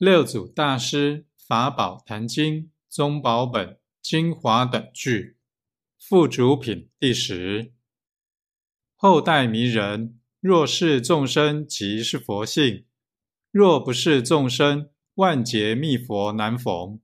六祖大师法宝坛经宗宝本精华等句附主品第十。后代迷人若是众生即是佛性若不是众生万劫密佛难逢。